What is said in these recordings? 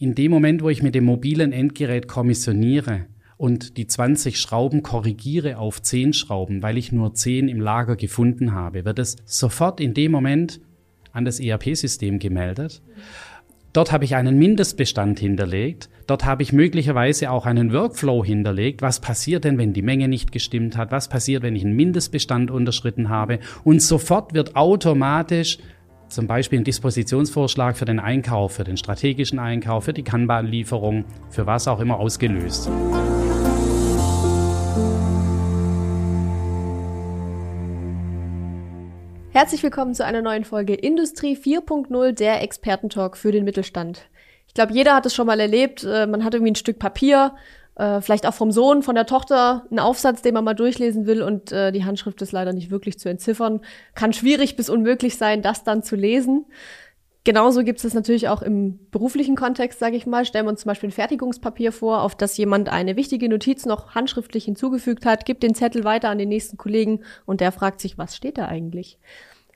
In dem Moment, wo ich mit dem mobilen Endgerät kommissioniere und die 20 Schrauben korrigiere auf 10 Schrauben, weil ich nur 10 im Lager gefunden habe, wird es sofort in dem Moment an das ERP-System gemeldet. Dort habe ich einen Mindestbestand hinterlegt. Dort habe ich möglicherweise auch einen Workflow hinterlegt. Was passiert denn, wenn die Menge nicht gestimmt hat? Was passiert, wenn ich einen Mindestbestand unterschritten habe? Und sofort wird automatisch zum Beispiel ein Dispositionsvorschlag für den Einkauf, für den strategischen Einkauf, für die Kanban-Lieferung, für was auch immer ausgelöst. Herzlich willkommen zu einer neuen Folge Industrie 4.0, der Expertentalk für den Mittelstand. Ich glaube, jeder hat es schon mal erlebt. Äh, man hat irgendwie ein Stück Papier, äh, vielleicht auch vom Sohn, von der Tochter, einen Aufsatz, den man mal durchlesen will und äh, die Handschrift ist leider nicht wirklich zu entziffern. Kann schwierig bis unmöglich sein, das dann zu lesen. Genauso gibt es natürlich auch im beruflichen Kontext, sage ich mal. Stellen wir uns zum Beispiel ein Fertigungspapier vor, auf das jemand eine wichtige Notiz noch handschriftlich hinzugefügt hat, gibt den Zettel weiter an den nächsten Kollegen und der fragt sich, was steht da eigentlich?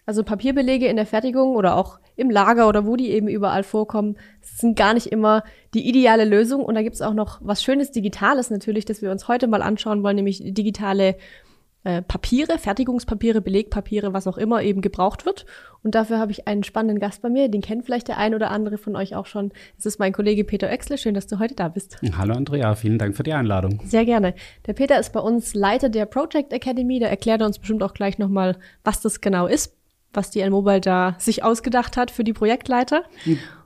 Also Papierbelege in der Fertigung oder auch im Lager oder wo die eben überall vorkommen, sind gar nicht immer die ideale Lösung. Und da gibt es auch noch was Schönes Digitales natürlich, das wir uns heute mal anschauen wollen, nämlich digitale äh, Papiere, Fertigungspapiere, Belegpapiere, was auch immer eben gebraucht wird. Und dafür habe ich einen spannenden Gast bei mir, den kennt vielleicht der ein oder andere von euch auch schon. Es ist mein Kollege Peter Oechsle. Schön, dass du heute da bist. Hallo Andrea, vielen Dank für die Einladung. Sehr gerne. Der Peter ist bei uns Leiter der Project Academy. Da erklärt er uns bestimmt auch gleich nochmal, was das genau ist was die N-Mobile da sich ausgedacht hat für die Projektleiter.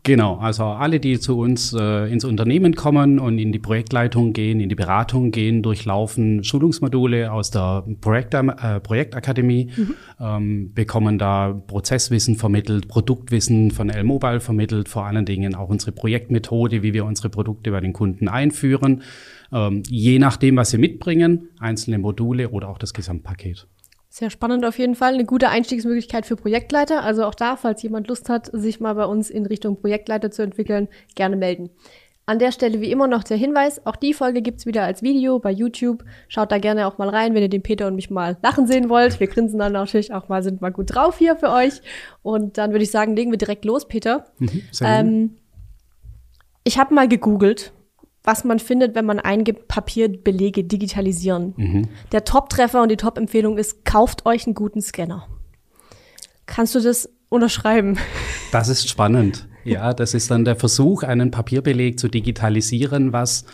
Genau, also alle, die zu uns äh, ins Unternehmen kommen und in die Projektleitung gehen, in die Beratung gehen, durchlaufen Schulungsmodule aus der Projekt, äh, Projektakademie, mhm. ähm, bekommen da Prozesswissen vermittelt, Produktwissen von L-Mobile vermittelt, vor allen Dingen auch unsere Projektmethode, wie wir unsere Produkte bei den Kunden einführen, ähm, je nachdem, was sie mitbringen, einzelne Module oder auch das Gesamtpaket. Sehr spannend auf jeden Fall. Eine gute Einstiegsmöglichkeit für Projektleiter. Also auch da, falls jemand Lust hat, sich mal bei uns in Richtung Projektleiter zu entwickeln, gerne melden. An der Stelle wie immer noch der Hinweis, auch die Folge gibt's wieder als Video bei YouTube. Schaut da gerne auch mal rein, wenn ihr den Peter und mich mal lachen sehen wollt. Wir grinsen dann natürlich auch mal, sind mal gut drauf hier für euch. Und dann würde ich sagen, legen wir direkt los, Peter. Mhm, ähm, ich habe mal gegoogelt was man findet, wenn man eingibt, Papierbelege digitalisieren. Mhm. Der Top-Treffer und die Top-Empfehlung ist, kauft euch einen guten Scanner. Kannst du das unterschreiben? Das ist spannend. Ja, das ist dann der Versuch, einen Papierbeleg zu digitalisieren, was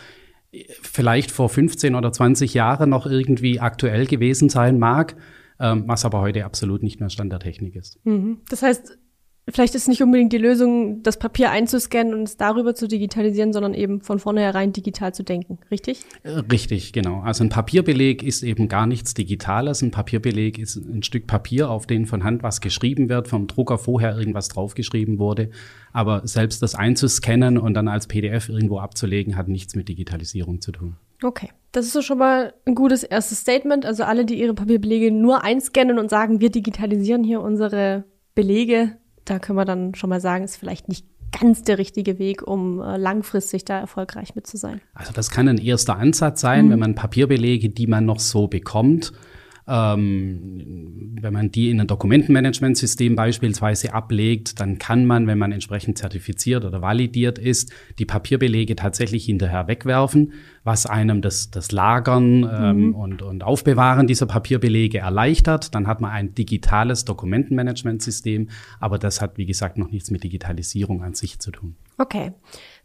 vielleicht vor 15 oder 20 Jahren noch irgendwie aktuell gewesen sein mag, ähm, was aber heute absolut nicht mehr Stand der Technik ist. Mhm. Das heißt, Vielleicht ist nicht unbedingt die Lösung, das Papier einzuscannen und es darüber zu digitalisieren, sondern eben von vornherein digital zu denken, richtig? Äh, richtig, genau. Also ein Papierbeleg ist eben gar nichts Digitales. Ein Papierbeleg ist ein Stück Papier, auf den von Hand was geschrieben wird, vom Drucker vorher irgendwas draufgeschrieben wurde. Aber selbst das einzuscannen und dann als PDF irgendwo abzulegen, hat nichts mit Digitalisierung zu tun. Okay, das ist so schon mal ein gutes erstes Statement. Also alle, die ihre Papierbelege nur einscannen und sagen, wir digitalisieren hier unsere Belege, da können wir dann schon mal sagen, ist vielleicht nicht ganz der richtige Weg, um äh, langfristig da erfolgreich mit zu sein. Also das kann ein erster Ansatz sein, mhm. wenn man Papierbelege, die man noch so bekommt, ähm, wenn man die in ein Dokumentenmanagementsystem beispielsweise ablegt, dann kann man, wenn man entsprechend zertifiziert oder validiert ist, die Papierbelege tatsächlich hinterher wegwerfen, was einem das, das Lagern ähm, mhm. und, und Aufbewahren dieser Papierbelege erleichtert. Dann hat man ein digitales Dokumentenmanagementsystem, aber das hat, wie gesagt, noch nichts mit Digitalisierung an sich zu tun. Okay.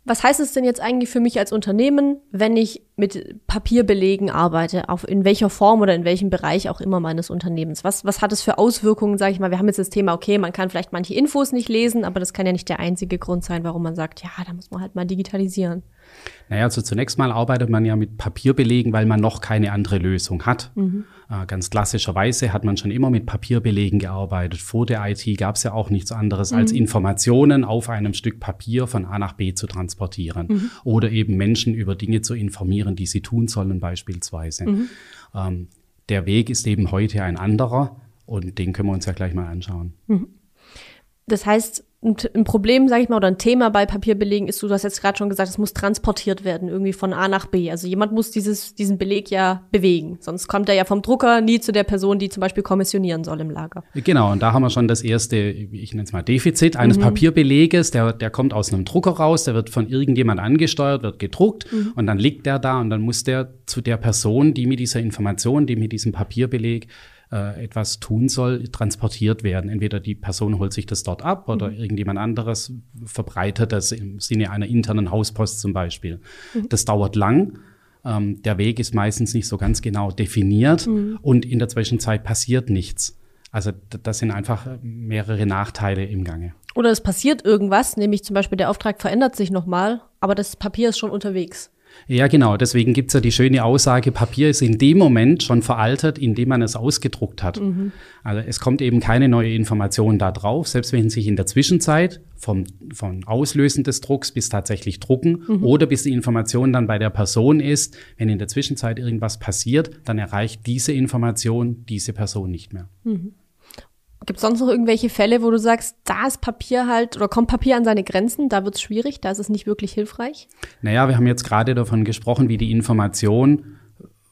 Was heißt es denn jetzt eigentlich für mich als Unternehmen, wenn ich mit Papierbelegen arbeite, auf in welcher Form oder in welchem Bereich auch immer meines Unternehmens? Was, was hat es für Auswirkungen, sage ich mal? Wir haben jetzt das Thema, okay, man kann vielleicht manche Infos nicht lesen, aber das kann ja nicht der einzige Grund sein, warum man sagt, ja, da muss man halt mal digitalisieren. Naja, also zunächst mal arbeitet man ja mit Papierbelegen, weil man noch keine andere Lösung hat. Mhm. Äh, ganz klassischerweise hat man schon immer mit Papierbelegen gearbeitet. Vor der IT gab es ja auch nichts anderes, mhm. als Informationen auf einem Stück Papier von A nach B zu transportieren mhm. oder eben Menschen über Dinge zu informieren, die sie tun sollen beispielsweise. Mhm. Ähm, der Weg ist eben heute ein anderer und den können wir uns ja gleich mal anschauen. Mhm. Das heißt, ein, Problem, sage ich mal, oder ein Thema bei Papierbelegen ist, du hast jetzt gerade schon gesagt, es muss transportiert werden, irgendwie von A nach B. Also jemand muss dieses, diesen Beleg ja bewegen. Sonst kommt er ja vom Drucker nie zu der Person, die zum Beispiel kommissionieren soll im Lager. Genau, und da haben wir schon das erste, ich nenne es mal Defizit eines mhm. Papierbeleges. Der, der kommt aus einem Drucker raus, der wird von irgendjemand angesteuert, wird gedruckt mhm. und dann liegt der da und dann muss der zu der Person, die mit dieser Information, die mit diesem Papierbeleg äh, etwas tun soll, transportiert werden. Entweder die Person holt sich das dort ab oder mhm. irgendjemand anderes verbreitet das im Sinne einer internen Hauspost zum Beispiel. Mhm. Das dauert lang. Ähm, der Weg ist meistens nicht so ganz genau definiert mhm. und in der Zwischenzeit passiert nichts. Also das sind einfach mehrere Nachteile im Gange. Oder es passiert irgendwas, nämlich zum Beispiel der Auftrag verändert sich nochmal, aber das Papier ist schon unterwegs. Ja, genau. Deswegen gibt's ja die schöne Aussage, Papier ist in dem Moment schon veraltet, indem man es ausgedruckt hat. Mhm. Also es kommt eben keine neue Information da drauf, selbst wenn sich in der Zwischenzeit vom, vom Auslösen des Drucks bis tatsächlich drucken mhm. oder bis die Information dann bei der Person ist, wenn in der Zwischenzeit irgendwas passiert, dann erreicht diese Information diese Person nicht mehr. Mhm. Gibt es sonst noch irgendwelche Fälle, wo du sagst, da ist Papier halt oder kommt Papier an seine Grenzen, da wird es schwierig, da ist es nicht wirklich hilfreich? Naja, wir haben jetzt gerade davon gesprochen, wie die Information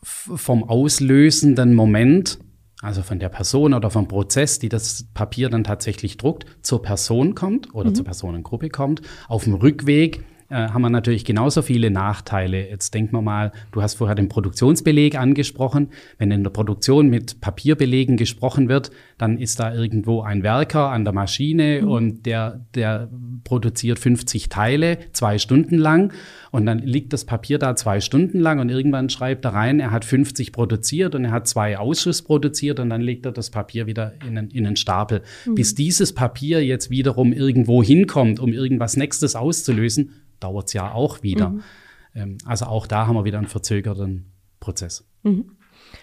vom auslösenden Moment, also von der Person oder vom Prozess, die das Papier dann tatsächlich druckt, zur Person kommt oder mhm. zur Personengruppe kommt, auf dem Rückweg haben wir natürlich genauso viele Nachteile. Jetzt denken wir mal, du hast vorher den Produktionsbeleg angesprochen. Wenn in der Produktion mit Papierbelegen gesprochen wird, dann ist da irgendwo ein Werker an der Maschine mhm. und der, der produziert 50 Teile, zwei Stunden lang. Und dann liegt das Papier da zwei Stunden lang und irgendwann schreibt er rein, er hat 50 produziert und er hat zwei Ausschuss produziert und dann legt er das Papier wieder in einen, in einen Stapel. Mhm. Bis dieses Papier jetzt wiederum irgendwo hinkommt, um irgendwas Nächstes auszulösen, dauert es ja auch wieder. Mhm. Ähm, also auch da haben wir wieder einen verzögerten Prozess. Mhm.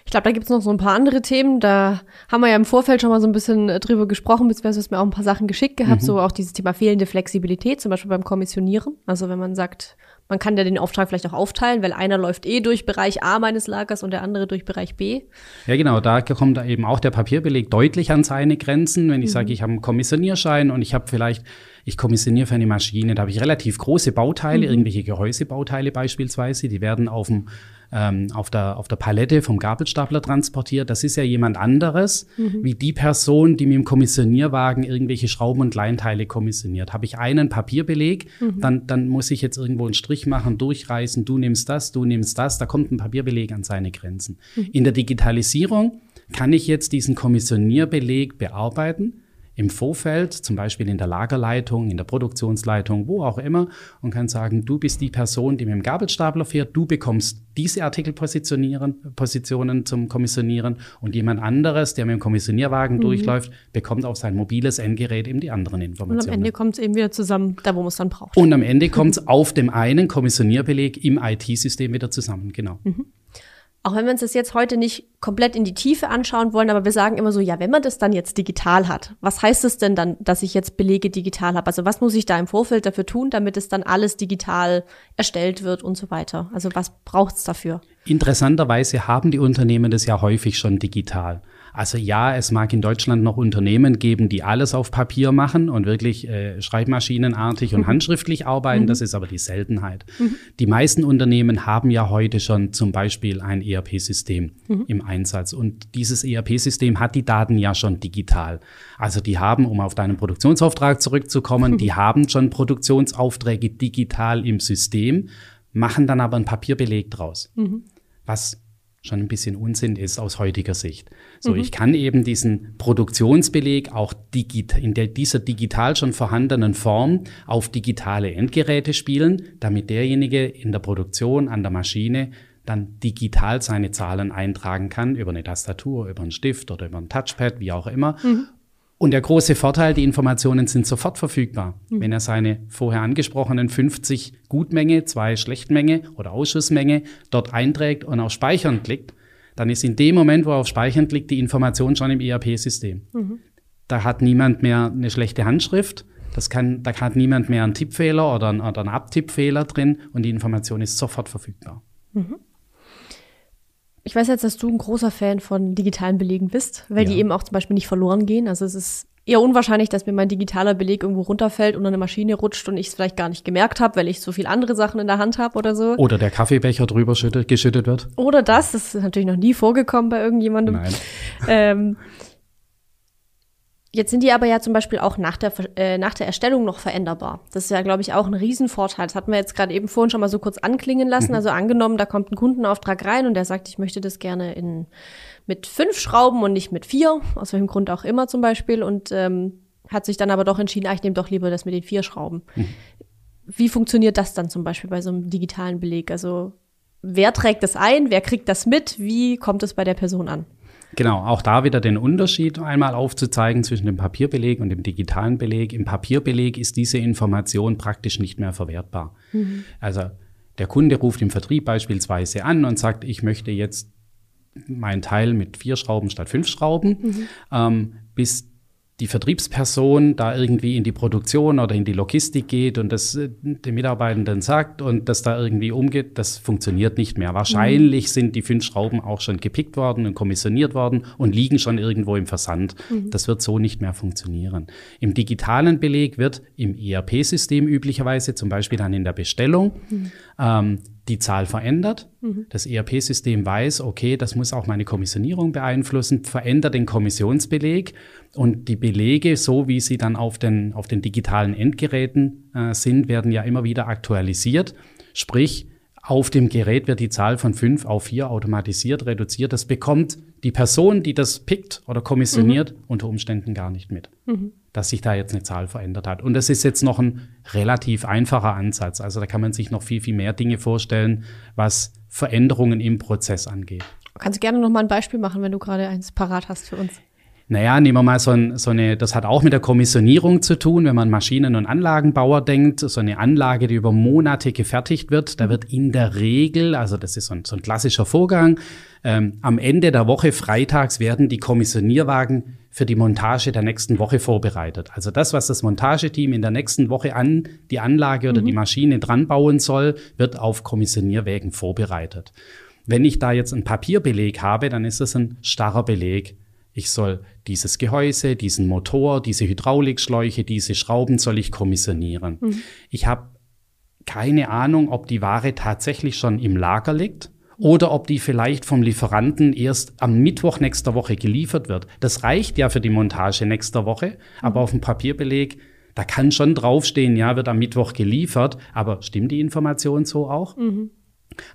Ich glaube, da gibt es noch so ein paar andere Themen. Da haben wir ja im Vorfeld schon mal so ein bisschen äh, drüber gesprochen, beziehungsweise mir auch ein paar Sachen geschickt gehabt, mhm. so auch dieses Thema fehlende Flexibilität, zum Beispiel beim Kommissionieren. Also wenn man sagt, man kann ja den Auftrag vielleicht auch aufteilen, weil einer läuft eh durch Bereich A meines Lagers und der andere durch Bereich B. Ja, genau, da kommt eben auch der Papierbeleg deutlich an seine Grenzen. Wenn ich mhm. sage, ich habe einen Kommissionierschein und ich habe vielleicht ich kommissioniere für eine Maschine, da habe ich relativ große Bauteile, mhm. irgendwelche Gehäusebauteile beispielsweise, die werden auf, dem, ähm, auf, der, auf der Palette vom Gabelstapler transportiert. Das ist ja jemand anderes, mhm. wie die Person, die mit dem Kommissionierwagen irgendwelche Schrauben und Kleinteile kommissioniert. Habe ich einen Papierbeleg, mhm. dann, dann muss ich jetzt irgendwo einen Strich machen, durchreißen, du nimmst das, du nimmst das, da kommt ein Papierbeleg an seine Grenzen. Mhm. In der Digitalisierung kann ich jetzt diesen Kommissionierbeleg bearbeiten im Vorfeld, zum Beispiel in der Lagerleitung, in der Produktionsleitung, wo auch immer, und kann sagen, du bist die Person, die mit dem Gabelstapler fährt, du bekommst diese Artikelpositionen Positionen zum Kommissionieren und jemand anderes, der mit dem Kommissionierwagen mhm. durchläuft, bekommt auf sein mobiles Endgerät eben die anderen Informationen. Und am Ende kommt es eben wieder zusammen, da wo man es dann braucht. Und am Ende kommt es auf dem einen Kommissionierbeleg im IT-System wieder zusammen, genau. Mhm auch wenn wir uns das jetzt heute nicht komplett in die Tiefe anschauen wollen, aber wir sagen immer so, ja, wenn man das dann jetzt digital hat, was heißt es denn dann, dass ich jetzt Belege digital habe? Also was muss ich da im Vorfeld dafür tun, damit es dann alles digital erstellt wird und so weiter? Also was braucht es dafür? Interessanterweise haben die Unternehmen das ja häufig schon digital. Also ja, es mag in Deutschland noch Unternehmen geben, die alles auf Papier machen und wirklich äh, schreibmaschinenartig und mhm. handschriftlich arbeiten. Mhm. Das ist aber die Seltenheit. Mhm. Die meisten Unternehmen haben ja heute schon zum Beispiel ein ERP-System mhm. im Einsatz. Und dieses ERP-System hat die Daten ja schon digital. Also die haben, um auf deinen Produktionsauftrag zurückzukommen, die haben schon Produktionsaufträge digital im System, machen dann aber einen Papierbeleg draus. Mhm. Was schon ein bisschen Unsinn ist aus heutiger Sicht. So, mhm. ich kann eben diesen Produktionsbeleg auch digit in der, dieser digital schon vorhandenen Form auf digitale Endgeräte spielen, damit derjenige in der Produktion an der Maschine dann digital seine Zahlen eintragen kann über eine Tastatur, über einen Stift oder über ein Touchpad, wie auch immer. Mhm. Und der große Vorteil, die Informationen sind sofort verfügbar. Mhm. Wenn er seine vorher angesprochenen 50 Gutmenge, zwei Schlechtmenge oder Ausschussmenge dort einträgt und auf Speichern klickt, dann ist in dem Moment, wo er auf Speichern klickt, die Information schon im ERP-System. Mhm. Da hat niemand mehr eine schlechte Handschrift. Das kann, da hat niemand mehr einen Tippfehler oder einen, oder einen Abtippfehler drin und die Information ist sofort verfügbar. Mhm. Ich weiß jetzt, dass du ein großer Fan von digitalen Belegen bist, weil ja. die eben auch zum Beispiel nicht verloren gehen. Also es ist eher unwahrscheinlich, dass mir mein digitaler Beleg irgendwo runterfällt und eine Maschine rutscht und ich es vielleicht gar nicht gemerkt habe, weil ich so viel andere Sachen in der Hand habe oder so. Oder der Kaffeebecher drüber schüttet, geschüttet wird. Oder das, das ist natürlich noch nie vorgekommen bei irgendjemandem. Nein. Ähm, Jetzt sind die aber ja zum Beispiel auch nach der, äh, nach der Erstellung noch veränderbar. Das ist ja, glaube ich, auch ein Riesenvorteil. Das hatten wir jetzt gerade eben vorhin schon mal so kurz anklingen lassen. Mhm. Also angenommen, da kommt ein Kundenauftrag rein und der sagt, ich möchte das gerne in, mit fünf Schrauben und nicht mit vier, aus welchem Grund auch immer zum Beispiel, und ähm, hat sich dann aber doch entschieden, ah, ich nehme doch lieber das mit den vier Schrauben. Mhm. Wie funktioniert das dann zum Beispiel bei so einem digitalen Beleg? Also wer trägt das ein, wer kriegt das mit, wie kommt es bei der Person an? Genau, auch da wieder den Unterschied einmal aufzuzeigen zwischen dem Papierbeleg und dem digitalen Beleg. Im Papierbeleg ist diese Information praktisch nicht mehr verwertbar. Mhm. Also der Kunde ruft im Vertrieb beispielsweise an und sagt, ich möchte jetzt mein Teil mit vier Schrauben statt fünf Schrauben. Mhm. Ähm, bis die Vertriebsperson da irgendwie in die Produktion oder in die Logistik geht und das äh, den Mitarbeitenden sagt und das da irgendwie umgeht, das funktioniert nicht mehr. Wahrscheinlich mhm. sind die fünf Schrauben auch schon gepickt worden und kommissioniert worden und liegen schon irgendwo im Versand. Mhm. Das wird so nicht mehr funktionieren. Im digitalen Beleg wird im ERP-System üblicherweise, zum Beispiel dann in der Bestellung, mhm. Ähm, die Zahl verändert. Mhm. Das ERP-System weiß, okay, das muss auch meine Kommissionierung beeinflussen, verändert den Kommissionsbeleg und die Belege, so wie sie dann auf den, auf den digitalen Endgeräten äh, sind, werden ja immer wieder aktualisiert. Sprich, auf dem Gerät wird die Zahl von fünf auf vier automatisiert reduziert. Das bekommt die Person, die das pickt oder kommissioniert, mhm. unter Umständen gar nicht mit, mhm. Dass sich da jetzt eine Zahl verändert hat. Und das ist jetzt noch ein relativ einfacher Ansatz. Also da kann man sich noch viel, viel mehr Dinge vorstellen, was Veränderungen im Prozess angeht. Kannst du gerne noch mal ein Beispiel machen, wenn du gerade eins parat hast für uns? Naja, nehmen wir mal so, ein, so, eine, das hat auch mit der Kommissionierung zu tun, wenn man Maschinen- und Anlagenbauer denkt, so eine Anlage, die über Monate gefertigt wird, da wird in der Regel, also das ist so ein, so ein klassischer Vorgang, ähm, am Ende der Woche, freitags, werden die Kommissionierwagen für die Montage der nächsten Woche vorbereitet. Also das, was das Montageteam in der nächsten Woche an die Anlage oder mhm. die Maschine dran bauen soll, wird auf Kommissionierwägen vorbereitet. Wenn ich da jetzt einen Papierbeleg habe, dann ist das ein starrer Beleg. Ich soll dieses Gehäuse, diesen Motor, diese Hydraulikschläuche, diese Schrauben soll ich kommissionieren. Mhm. Ich habe keine Ahnung, ob die Ware tatsächlich schon im Lager liegt oder ob die vielleicht vom Lieferanten erst am Mittwoch nächster Woche geliefert wird. Das reicht ja für die Montage nächster Woche, mhm. aber auf dem Papierbeleg, da kann schon draufstehen, ja, wird am Mittwoch geliefert, aber stimmt die Information so auch? Mhm.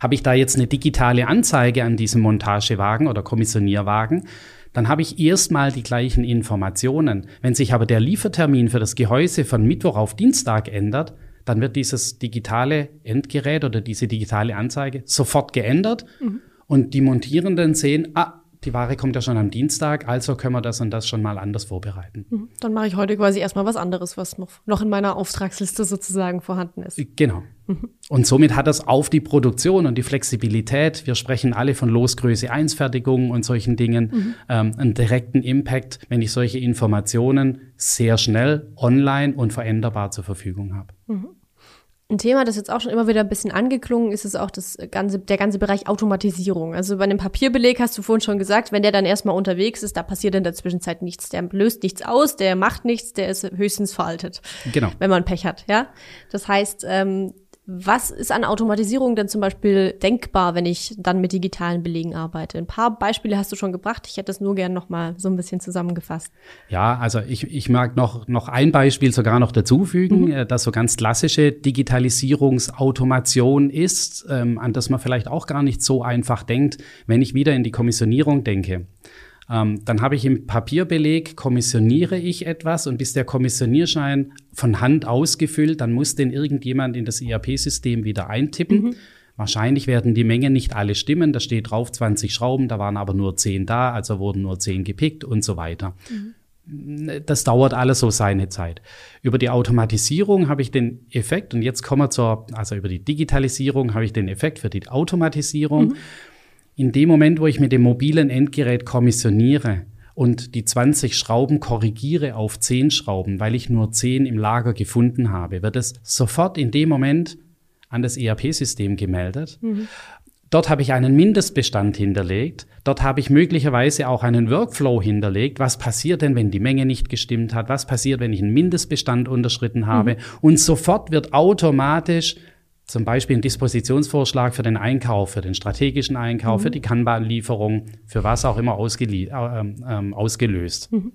Habe ich da jetzt eine digitale Anzeige an diesem Montagewagen oder Kommissionierwagen, dann habe ich erstmal die gleichen Informationen. Wenn sich aber der Liefertermin für das Gehäuse von Mittwoch auf Dienstag ändert, dann wird dieses digitale Endgerät oder diese digitale Anzeige sofort geändert mhm. und die Montierenden sehen, ah, die Ware kommt ja schon am Dienstag, also können wir das und das schon mal anders vorbereiten. Mhm. Dann mache ich heute quasi erstmal was anderes, was noch, noch in meiner Auftragsliste sozusagen vorhanden ist. Genau. Mhm. Und somit hat das auf die Produktion und die Flexibilität, wir sprechen alle von Losgröße 1 Fertigung und solchen Dingen, mhm. ähm, einen direkten Impact, wenn ich solche Informationen sehr schnell online und veränderbar zur Verfügung habe. Mhm. Ein Thema, das jetzt auch schon immer wieder ein bisschen angeklungen ist, ist auch das ganze, der ganze Bereich Automatisierung. Also bei einem Papierbeleg hast du vorhin schon gesagt, wenn der dann erstmal unterwegs ist, da passiert in der Zwischenzeit nichts. Der löst nichts aus, der macht nichts, der ist höchstens veraltet. Genau. Wenn man Pech hat, ja. Das heißt, ähm, was ist an Automatisierung denn zum Beispiel denkbar, wenn ich dann mit digitalen Belegen arbeite? Ein paar Beispiele hast du schon gebracht. Ich hätte es nur gern noch mal so ein bisschen zusammengefasst. Ja, also ich, ich mag noch, noch ein Beispiel sogar noch dazufügen, mhm. Äh, das so ganz klassische Digitalisierungsautomation ist, ähm, an das man vielleicht auch gar nicht so einfach denkt, wenn ich wieder in die Kommissionierung denke. Ähm, dann habe ich im Papierbeleg, kommissioniere ich etwas und bis der Kommissionierschein von Hand ausgefüllt, dann muss den irgendjemand in das ERP-System wieder eintippen. Mhm. Wahrscheinlich werden die Mengen nicht alle stimmen. Da steht drauf 20 Schrauben, da waren aber nur 10 da, also wurden nur 10 gepickt und so weiter. Mhm. Das dauert alles so seine Zeit. Über die Automatisierung habe ich den Effekt, und jetzt kommen wir zur, also über die Digitalisierung habe ich den Effekt für die Automatisierung. Mhm in dem Moment, wo ich mit dem mobilen Endgerät kommissioniere und die 20 Schrauben korrigiere auf 10 Schrauben, weil ich nur 10 im Lager gefunden habe, wird es sofort in dem Moment an das ERP-System gemeldet. Mhm. Dort habe ich einen Mindestbestand hinterlegt. Dort habe ich möglicherweise auch einen Workflow hinterlegt. Was passiert denn, wenn die Menge nicht gestimmt hat? Was passiert, wenn ich einen Mindestbestand unterschritten habe? Mhm. Und sofort wird automatisch zum Beispiel ein Dispositionsvorschlag für den Einkauf, für den strategischen Einkauf, mhm. für die Kanban-Lieferung, für was auch immer äh, ähm, ausgelöst. Mhm.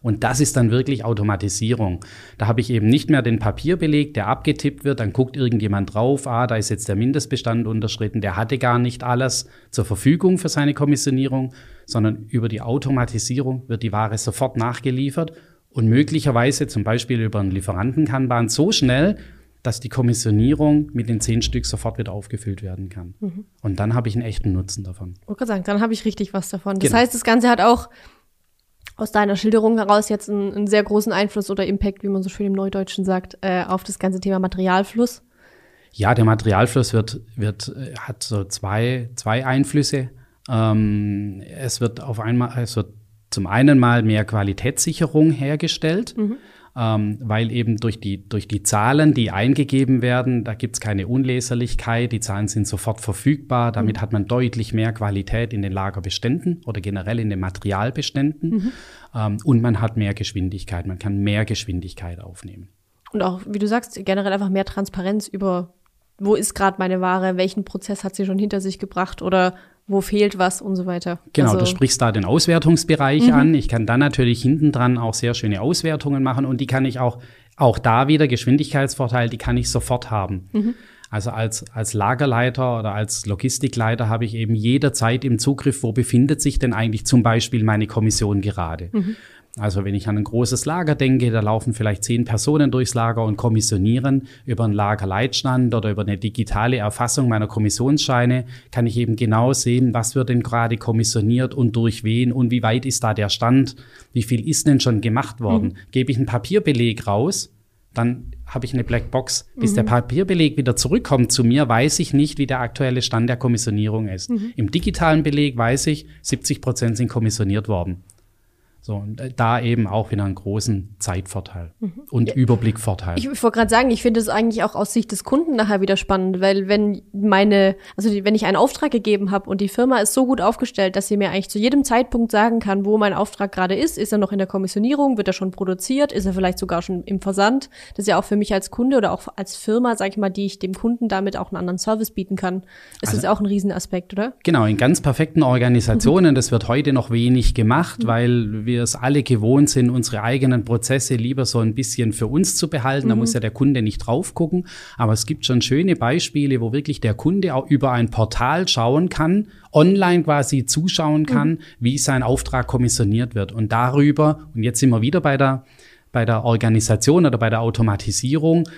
Und das ist dann wirklich Automatisierung. Da habe ich eben nicht mehr den Papierbeleg, der abgetippt wird, dann guckt irgendjemand drauf, ah, da ist jetzt der Mindestbestand unterschritten, der hatte gar nicht alles zur Verfügung für seine Kommissionierung, sondern über die Automatisierung wird die Ware sofort nachgeliefert und möglicherweise zum Beispiel über einen Lieferantenkanban so schnell, dass die Kommissionierung mit den zehn Stück sofort wieder aufgefüllt werden kann. Mhm. Und dann habe ich einen echten Nutzen davon. Ich sagen, dann habe ich richtig was davon. Das genau. heißt, das Ganze hat auch aus deiner Schilderung heraus jetzt einen, einen, sehr großen Einfluss oder Impact, wie man so schön im Neudeutschen sagt, äh, auf das ganze Thema Materialfluss? Ja, der Materialfluss wird, wird, äh, hat so zwei, zwei Einflüsse. Ähm, es wird auf einmal, es wird zum einen mal mehr Qualitätssicherung hergestellt. Mhm ähm, weil eben durch die, durch die Zahlen, die eingegeben werden, da gibt's keine Unleserlichkeit, die Zahlen sind sofort verfügbar, damit mhm. hat man deutlich mehr Qualität in den Lagerbeständen oder generell in den Materialbeständen mhm. ähm, und man hat mehr Geschwindigkeit, man kann mehr Geschwindigkeit aufnehmen. Und auch, wie du sagst, generell einfach mehr Transparenz über, wo ist gerade meine Ware, welchen Prozess hat sie schon hinter sich gebracht oder wo fehlt was und so weiter. Genau, also, du sprichst da den Auswertungsbereich mhm. an. Ich kann dann natürlich hinten dran auch sehr schöne Auswertungen machen und die kann ich auch, auch da wieder Geschwindigkeitsvorteil, die kann ich sofort haben. Mhm. Also als, als Lagerleiter oder als Logistikleiter habe ich eben jederzeit im Zugriff, wo befindet sich denn eigentlich zum Beispiel meine Kommission gerade. Mhm. Also wenn ich an ein großes Lager denke, da laufen vielleicht zehn Personen durchs Lager und kommissionieren über einen Lagerleitstand oder über eine digitale Erfassung meiner Kommissionsscheine, kann ich eben genau sehen, was wird denn gerade kommissioniert und durch wen und wie weit ist da der Stand, wie viel ist denn schon gemacht worden. Mhm. Gebe ich einen Papierbeleg raus, dann habe ich eine Blackbox. Bis mhm. der Papierbeleg wieder zurückkommt zu mir, weiß ich nicht, wie der aktuelle Stand der Kommissionierung ist. Mhm. Im digitalen Beleg weiß ich, 70 Prozent sind kommissioniert worden. So, und äh, da eben auch wieder einen großen Zeitvorteil mhm. und ja. Überblickvorteil. Ich, ich wollte gerade sagen, ich finde es eigentlich auch aus Sicht des Kunden nachher wieder spannend, weil wenn meine, also die, wenn ich einen Auftrag gegeben habe und die Firma ist so gut aufgestellt, dass sie mir eigentlich zu jedem Zeitpunkt sagen kann, wo mein Auftrag gerade ist, ist er noch in der Kommissionierung, wird er schon produziert, ist er vielleicht sogar schon im Versand. Das ist ja auch für mich als Kunde oder auch als Firma, sage ich mal, die ich dem Kunden damit auch einen anderen Service bieten kann, ist also, das auch ein Riesenaspekt, oder? Genau, in ganz perfekten Organisationen, mhm. das wird heute noch wenig gemacht, mhm. weil wir wir es alle gewohnt sind, unsere eigenen Prozesse lieber so ein bisschen für uns zu behalten. Mhm. Da muss ja der Kunde nicht drauf gucken. Aber es gibt schon schöne Beispiele, wo wirklich der Kunde auch über ein Portal schauen kann, online quasi zuschauen mhm. kann, mhm. wie sein Auftrag kommissioniert wird. Und darüber, und jetzt sind wir wieder bei der, bei der Organisation oder bei der Automatisierung,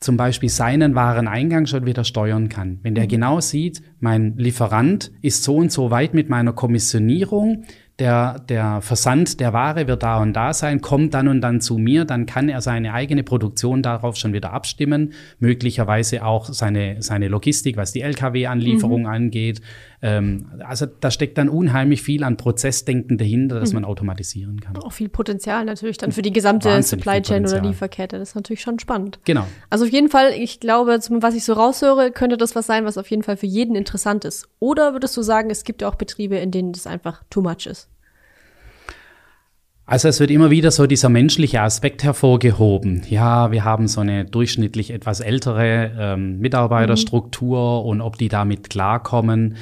zum Beispiel seinen Wareneingang schon wieder steuern kann. Wenn der mhm. genau sieht, mein Lieferant ist so und so weit mit meiner Kommissionierung, der, der Versand der Ware wird da und da sein, kommt dann und dann zu mir, dann kann er seine eigene Produktion darauf schon wieder abstimmen, möglicherweise auch seine, seine Logistik, was die Lkw-Anlieferung mhm. angeht. Ähm, also da steckt dann unheimlich viel an Prozessdenken dahinter, das mhm. man automatisieren kann. Auch viel Potenzial natürlich dann für die gesamte Wahnsinnig Supply Chain oder Lieferkette, das ist natürlich schon spannend. Genau. Also auf jeden Fall, ich glaube, was ich so raushöre, könnte das was sein, was auf jeden Fall für jeden interessant ist. Oder würdest du sagen, es gibt auch Betriebe, in denen das einfach too much ist? Also es wird immer wieder so dieser menschliche Aspekt hervorgehoben. Ja, wir haben so eine durchschnittlich etwas ältere ähm, Mitarbeiterstruktur mhm. und ob die damit klarkommen.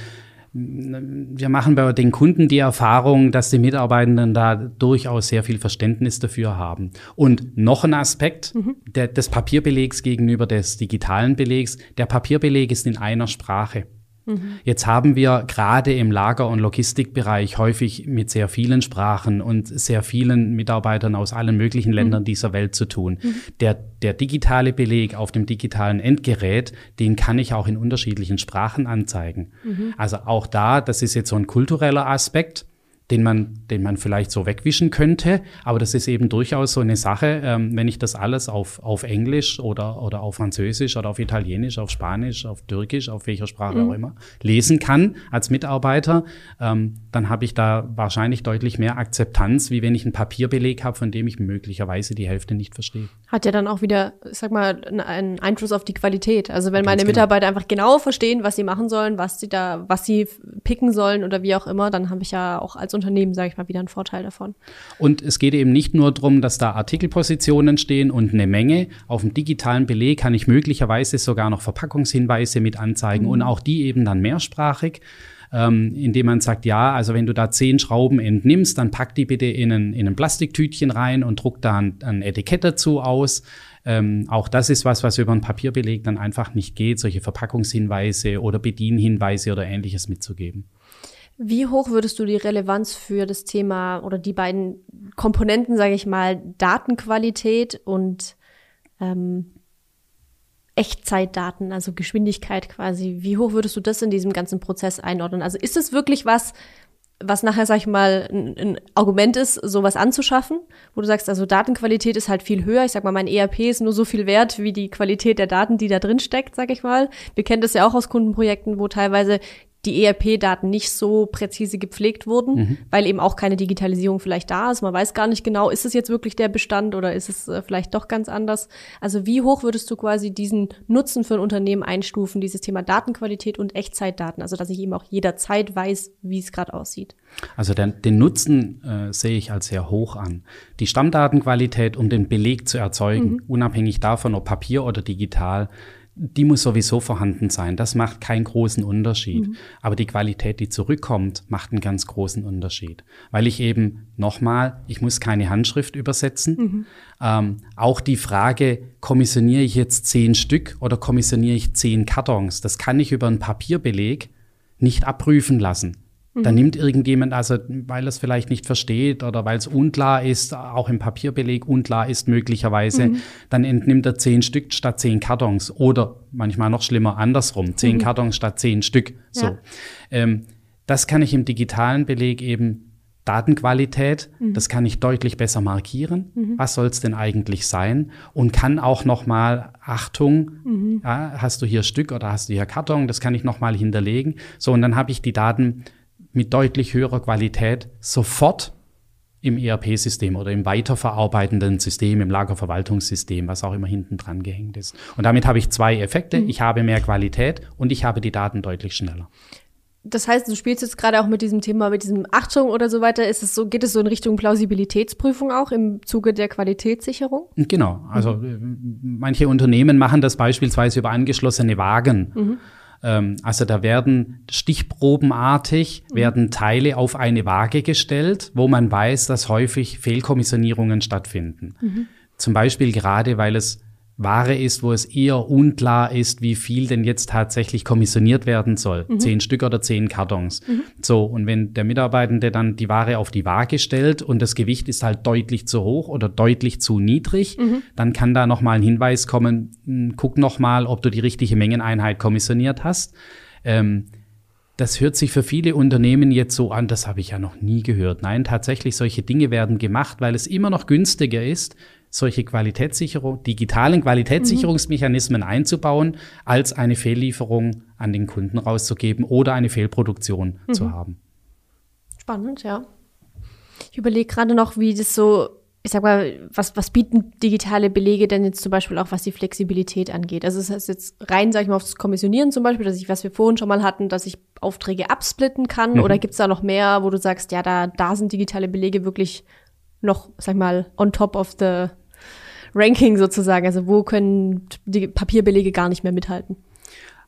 Wir machen bei den Kunden die Erfahrung, dass die Mitarbeitenden da durchaus sehr viel Verständnis dafür haben. Und noch ein Aspekt mhm. der, des Papierbelegs gegenüber des digitalen Belegs. Der Papierbeleg ist in einer Sprache. Mhm. Jetzt haben wir gerade im Lager- und Logistikbereich häufig mit sehr vielen Sprachen und sehr vielen Mitarbeitern aus allen möglichen mhm. Ländern mhm. dieser Welt zu tun. Mhm. Der, der digitale Beleg auf dem digitalen Endgerät, den kann ich auch in unterschiedlichen Sprachen anzeigen. Mhm. Also auch da, das ist jetzt so ein kultureller Aspekt den man, den man vielleicht so wegwischen könnte. Aber das ist eben durchaus so eine Sache, ähm, wenn ich das alles auf, auf Englisch oder, oder auf Französisch oder auf Italienisch, auf Spanisch, auf Türkisch, auf welcher Sprache mhm. auch immer lesen kann als Mitarbeiter, ähm, dann habe ich da wahrscheinlich deutlich mehr Akzeptanz, wie wenn ich einen Papierbeleg habe, von dem ich möglicherweise die Hälfte nicht verstehe. Hat ja dann auch wieder, ich sag mal, einen Einfluss auf die Qualität. Also wenn meine genau. Mitarbeiter einfach genau verstehen, was sie machen sollen, was sie da, was sie picken sollen oder wie auch immer, dann habe ich ja auch als Unternehmen, sage ich mal, wieder einen Vorteil davon. Und es geht eben nicht nur darum, dass da Artikelpositionen stehen und eine Menge. Auf dem digitalen Beleg kann ich möglicherweise sogar noch Verpackungshinweise mit anzeigen mhm. und auch die eben dann mehrsprachig ähm, indem man sagt, ja, also wenn du da zehn Schrauben entnimmst, dann pack die bitte in ein, in ein Plastiktütchen rein und druck da ein, ein Etikett dazu aus. Ähm, auch das ist was, was über ein Papierbeleg dann einfach nicht geht, solche Verpackungshinweise oder Bedienhinweise oder ähnliches mitzugeben. Wie hoch würdest du die Relevanz für das Thema oder die beiden Komponenten, sage ich mal, Datenqualität und ähm, Echtzeitdaten, also Geschwindigkeit quasi. Wie hoch würdest du das in diesem ganzen Prozess einordnen? Also ist es wirklich was, was nachher, sag ich mal, ein, ein, Argument ist, sowas anzuschaffen, wo du sagst, also Datenqualität ist halt viel höher. Ich sag mal, mein ERP ist nur so viel wert wie die Qualität der Daten, die da drin steckt, sag ich mal. Wir kennen das ja auch aus Kundenprojekten, wo teilweise die ERP-Daten nicht so präzise gepflegt wurden, mhm. weil eben auch keine Digitalisierung vielleicht da ist. Man weiß gar nicht genau, ist es jetzt wirklich der Bestand oder ist es äh, vielleicht doch ganz anders. Also wie hoch würdest du quasi diesen Nutzen für ein Unternehmen einstufen, dieses Thema Datenqualität und Echtzeitdaten, also dass ich eben auch jederzeit weiß, wie es gerade aussieht? Also den, den Nutzen äh, sehe ich als sehr hoch an. Die Stammdatenqualität, um den Beleg zu erzeugen, mhm. unabhängig davon, ob Papier oder digital, die muss sowieso vorhanden sein. Das macht keinen großen Unterschied. Mhm. Aber die Qualität, die zurückkommt, macht einen ganz großen Unterschied. Weil ich eben nochmal, ich muss keine Handschrift übersetzen. Mhm. Ähm, auch die Frage, kommissioniere ich jetzt zehn Stück oder kommissioniere ich zehn Kartons, das kann ich über einen Papierbeleg nicht abprüfen lassen. Dann mhm. nimmt irgendjemand, also weil es vielleicht nicht versteht oder weil es unklar ist, auch im Papierbeleg unklar ist möglicherweise, mhm. dann entnimmt er zehn Stück statt zehn Kartons oder manchmal noch schlimmer andersrum, zehn mhm. Kartons statt zehn Stück. So, ja. ähm, das kann ich im digitalen Beleg eben Datenqualität, mhm. das kann ich deutlich besser markieren. Mhm. Was soll es denn eigentlich sein? Und kann auch noch mal Achtung, mhm. ja, hast du hier Stück oder hast du hier Karton? Das kann ich noch mal hinterlegen. So und dann habe ich die Daten mit deutlich höherer Qualität sofort im ERP-System oder im weiterverarbeitenden System, im Lagerverwaltungssystem, was auch immer hinten dran gehängt ist. Und damit habe ich zwei Effekte. Mhm. Ich habe mehr Qualität und ich habe die Daten deutlich schneller. Das heißt, du spielst jetzt gerade auch mit diesem Thema, mit diesem Achtung oder so weiter. Ist es so, geht es so in Richtung Plausibilitätsprüfung auch im Zuge der Qualitätssicherung? Genau. Also mhm. manche Unternehmen machen das beispielsweise über angeschlossene Wagen. Mhm. Ähm, also da werden stichprobenartig mhm. werden Teile auf eine Waage gestellt, wo man weiß, dass häufig Fehlkommissionierungen stattfinden. Mhm. Zum Beispiel gerade, weil es Ware ist, wo es eher unklar ist, wie viel denn jetzt tatsächlich kommissioniert werden soll. Mhm. Zehn Stück oder zehn Kartons. Mhm. So, und wenn der Mitarbeitende dann die Ware auf die Waage stellt und das Gewicht ist halt deutlich zu hoch oder deutlich zu niedrig, mhm. dann kann da nochmal ein Hinweis kommen, hm, guck nochmal, ob du die richtige Mengeneinheit kommissioniert hast. Ähm, das hört sich für viele Unternehmen jetzt so an, das habe ich ja noch nie gehört. Nein, tatsächlich solche Dinge werden gemacht, weil es immer noch günstiger ist, solche Qualitätssicherung, digitalen Qualitätssicherungsmechanismen mhm. einzubauen, als eine Fehllieferung an den Kunden rauszugeben oder eine Fehlproduktion mhm. zu haben. Spannend, ja. Ich überlege gerade noch, wie das so, ich sag mal, was, was bieten digitale Belege denn jetzt zum Beispiel auch, was die Flexibilität angeht? Also es das heißt jetzt rein, sag ich mal, auf das Kommissionieren zum Beispiel, dass ich, was wir vorhin schon mal hatten, dass ich Aufträge absplitten kann, mhm. oder gibt es da noch mehr, wo du sagst, ja, da, da sind digitale Belege wirklich noch, sag ich mal, on top of the Ranking sozusagen? Also wo können die Papierbelege gar nicht mehr mithalten?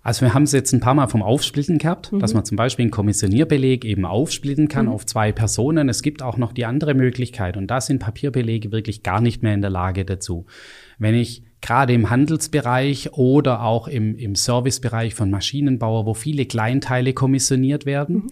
Also wir haben es jetzt ein paar Mal vom Aufsplitten gehabt, mhm. dass man zum Beispiel einen Kommissionierbeleg eben aufsplitten kann mhm. auf zwei Personen. Es gibt auch noch die andere Möglichkeit und da sind Papierbelege wirklich gar nicht mehr in der Lage dazu. Wenn ich gerade im Handelsbereich oder auch im, im Servicebereich von Maschinenbauer, wo viele Kleinteile kommissioniert werden, mhm.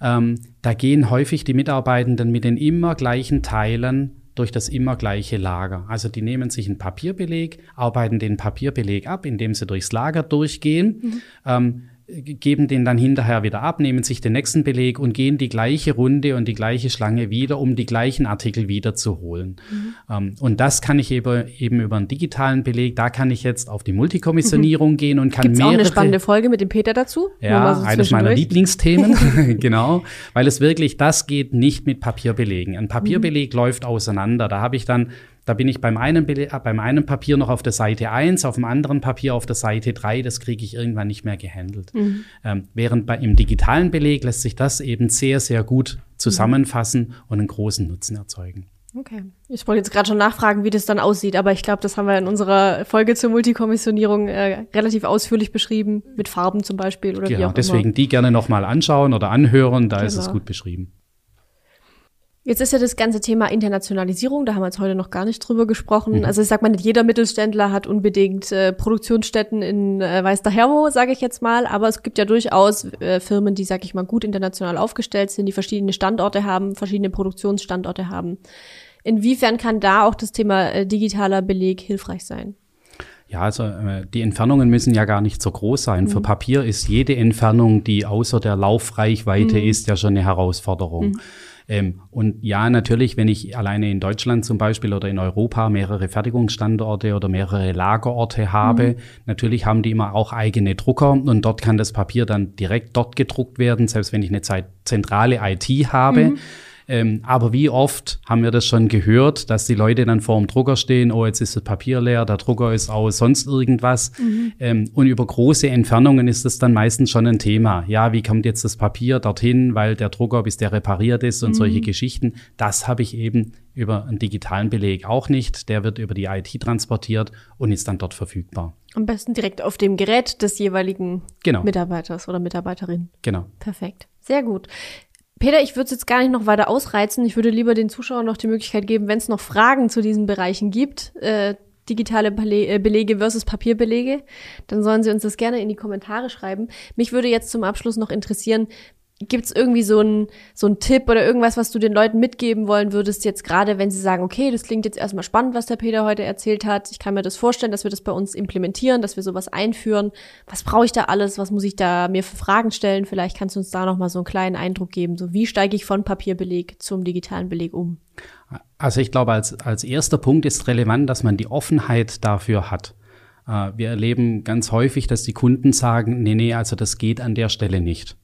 ähm, da gehen häufig die Mitarbeitenden mit den immer gleichen Teilen durch das immer gleiche Lager. Also die nehmen sich einen Papierbeleg, arbeiten den Papierbeleg ab, indem sie durchs Lager durchgehen. Mhm. Ähm, geben den dann hinterher wieder ab, nehmen sich den nächsten Beleg und gehen die gleiche Runde und die gleiche Schlange wieder, um die gleichen Artikel wieder zu holen. Mhm. Ähm, und das kann ich eben, eben über einen digitalen Beleg, da kann ich jetzt auf die Multikommissionierung mhm. gehen und kann Gibt's mehrere... auch eine spannende Folge mit dem Peter dazu? Ja, so eines meiner Lieblingsthemen, genau, weil es wirklich, das geht nicht mit Papierbelegen. Ein Papierbeleg mhm. läuft auseinander. Da habe ich dann Da bin ich beim einen, äh, beim einen Papier noch auf der Seite 1, auf dem anderen Papier auf der Seite 3. Das kriege ich irgendwann nicht mehr gehandelt. Mhm. Ähm, während bei, im digitalen Beleg lässt sich das eben sehr, sehr gut zusammenfassen mhm. und einen großen Nutzen erzeugen. Okay. Ich wollte jetzt gerade schon nachfragen, wie das dann aussieht, aber ich glaube, das haben wir in unserer Folge zur Multikommissionierung äh, relativ ausführlich beschrieben, mit Farben zum Beispiel oder genau, wie auch deswegen immer. die gerne nochmal anschauen oder anhören, da genau. ist es genau. gut beschrieben. Jetzt ist ja das ganze Thema Internationalisierung, da haben wir jetzt heute noch gar nicht drüber gesprochen. Mhm. Also ich sag mal, nicht jeder Mittelständler hat unbedingt äh, Produktionsstätten in äh, Weiß der Hermo, sage ich jetzt mal, aber es gibt ja durchaus äh, Firmen, die, sag ich mal, gut international aufgestellt sind, die verschiedene Standorte haben, verschiedene Produktionsstandorte haben. Inwiefern kann da auch das Thema äh, digitaler Beleg hilfreich sein? Ja, also äh, die Entfernungen müssen ja gar nicht so groß sein. Mhm. Für Papier ist jede Entfernung, die außer der Laufreichweite mhm. ist, ja schon eine Herausforderung. Mhm. Ähm, und ja, natürlich, wenn ich alleine in Deutschland zum Beispiel oder in Europa mehrere Fertigungsstandorte oder mehrere Lagerorte habe, mhm. natürlich haben die immer auch eigene Drucker und dort kann das Papier dann direkt dort gedruckt werden, selbst wenn ich eine zentrale IT habe. Mhm. Ähm, aber wie oft haben wir das schon gehört, dass die Leute dann vor dem Drucker stehen, oh, jetzt ist das Papier leer, der Drucker ist aus, sonst irgendwas. Mhm. Ähm, und über große Entfernungen ist das dann meistens schon ein Thema. Ja, wie kommt jetzt das Papier dorthin, weil der Drucker, bis der repariert ist und mhm. solche Geschichten. Das habe ich eben über einen digitalen Beleg auch nicht. Der wird über die IT transportiert und ist dann dort verfügbar. Am besten direkt auf dem Gerät des jeweiligen genau. Mitarbeiters oder Mitarbeiterin. Genau. Perfekt. Sehr gut. Peter, ich würde es jetzt gar nicht noch weiter ausreizen. Ich würde lieber den Zuschauern noch die Möglichkeit geben, wenn es noch Fragen zu diesen Bereichen gibt, äh, digitale äh, Belege versus Papierbelege, dann sollen sie uns das gerne in die Kommentare schreiben. Mich würde jetzt zum Abschluss noch interessieren, Gibt es irgendwie so einen so einen Tipp oder irgendwas, was du den Leuten mitgeben wollen würdest, jetzt gerade, wenn sie sagen, okay, das klingt jetzt erstmal spannend, was der Peter heute erzählt hat. Ich kann mir das vorstellen, dass wir das bei uns implementieren, dass wir sowas einführen. Was brauche ich da alles? Was muss ich da mir für Fragen stellen? Vielleicht kannst du uns da nochmal so einen kleinen Eindruck geben. So, wie steige ich von Papierbeleg zum digitalen Beleg um? Also ich glaube, als, als erster Punkt ist relevant, dass man die Offenheit dafür hat. Äh, wir erleben ganz häufig, dass die Kunden sagen, nee, nee, also das geht an der Stelle nicht.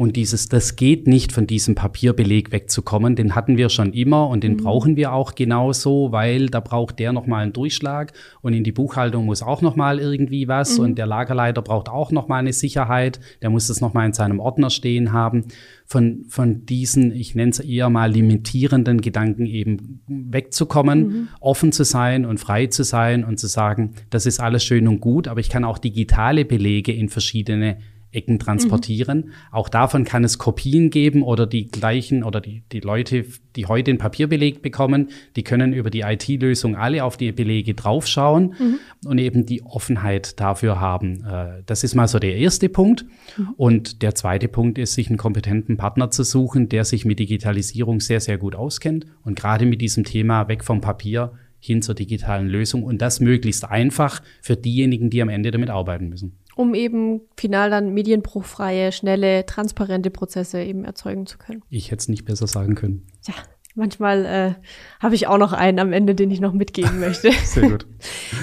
Und dieses, das geht nicht von diesem Papierbeleg wegzukommen, den hatten wir schon immer und den mhm. brauchen wir auch genauso, weil da braucht der nochmal einen Durchschlag und in die Buchhaltung muss auch nochmal irgendwie was mhm. und der Lagerleiter braucht auch nochmal eine Sicherheit, der muss das nochmal in seinem Ordner stehen haben. Von, von diesen, ich nenne es eher mal limitierenden Gedanken eben wegzukommen, mhm. offen zu sein und frei zu sein und zu sagen, das ist alles schön und gut, aber ich kann auch digitale Belege in verschiedene Ecken transportieren. Mhm. Auch davon kann es Kopien geben oder die gleichen oder die, die Leute, die heute den Papierbeleg bekommen, die können über die IT-Lösung alle auf die Belege draufschauen mhm. und eben die Offenheit dafür haben. Äh, das ist mal so der erste Punkt. Mhm. Und der zweite Punkt ist, sich einen kompetenten Partner zu suchen, der sich mit Digitalisierung sehr, sehr gut auskennt und gerade mit diesem Thema weg vom Papier hin zur digitalen Lösung und das möglichst einfach für diejenigen, die am Ende damit arbeiten müssen um eben final dann medienbruchfreie, schnelle, transparente Prozesse eben erzeugen zu können. Ich hätte es nicht besser sagen können. Ja, Manchmal äh, habe ich auch noch einen am Ende, den ich noch mitgeben möchte. Sehr gut.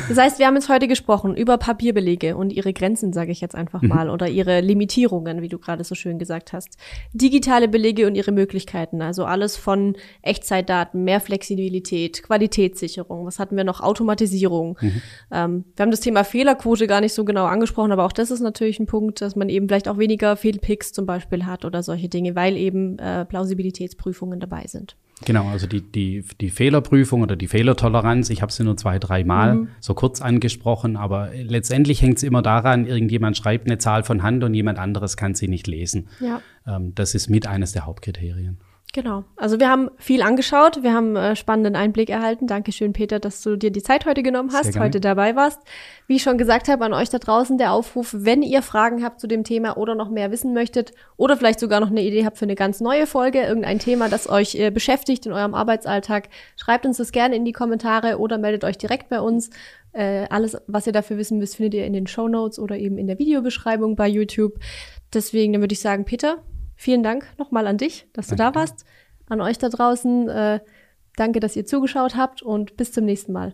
Das heißt, wir haben jetzt heute gesprochen über Papierbelege und ihre Grenzen, sage ich jetzt einfach mhm. mal, oder ihre Limitierungen, wie du gerade so schön gesagt hast. Digitale Belege und ihre Möglichkeiten, also alles von Echtzeitdaten, mehr Flexibilität, Qualitätssicherung. Was hatten wir noch? Automatisierung. Mhm. Ähm, wir haben das Thema Fehlerquote gar nicht so genau angesprochen, aber auch das ist natürlich ein Punkt, dass man eben vielleicht auch weniger Fehlpicks zum Beispiel hat oder solche Dinge, weil eben äh, Plausibilitätsprüfungen dabei sind. Genau, also die, die, die Fehlerprüfung oder die Fehlertoleranz, ich habe sie nur zwei, dreimal mhm. so kurz angesprochen, aber letztendlich hängt es immer daran, irgendjemand schreibt eine Zahl von Hand und jemand anderes kann sie nicht lesen. Ja. Ähm, das ist mit eines der Hauptkriterien. Genau. Also wir haben viel angeschaut, wir haben äh, spannenden Einblick erhalten. Dankeschön, Peter, dass du dir die Zeit heute genommen hast, heute dabei warst. Wie ich schon gesagt habe, an euch da draußen der Aufruf, wenn ihr Fragen habt zu dem Thema oder noch mehr wissen möchtet oder vielleicht sogar noch eine Idee habt für eine ganz neue Folge, irgendein Thema, das euch äh, beschäftigt in eurem Arbeitsalltag, schreibt uns das gerne in die Kommentare oder meldet euch direkt bei uns. Äh, alles, was ihr dafür wissen müsst, findet ihr in den Show Notes oder eben in der Videobeschreibung bei YouTube. Deswegen, dann würde ich sagen, Peter, Vielen Dank nochmal an dich, dass danke. du da warst. An euch da draußen, äh, danke, dass ihr zugeschaut habt und bis zum nächsten Mal.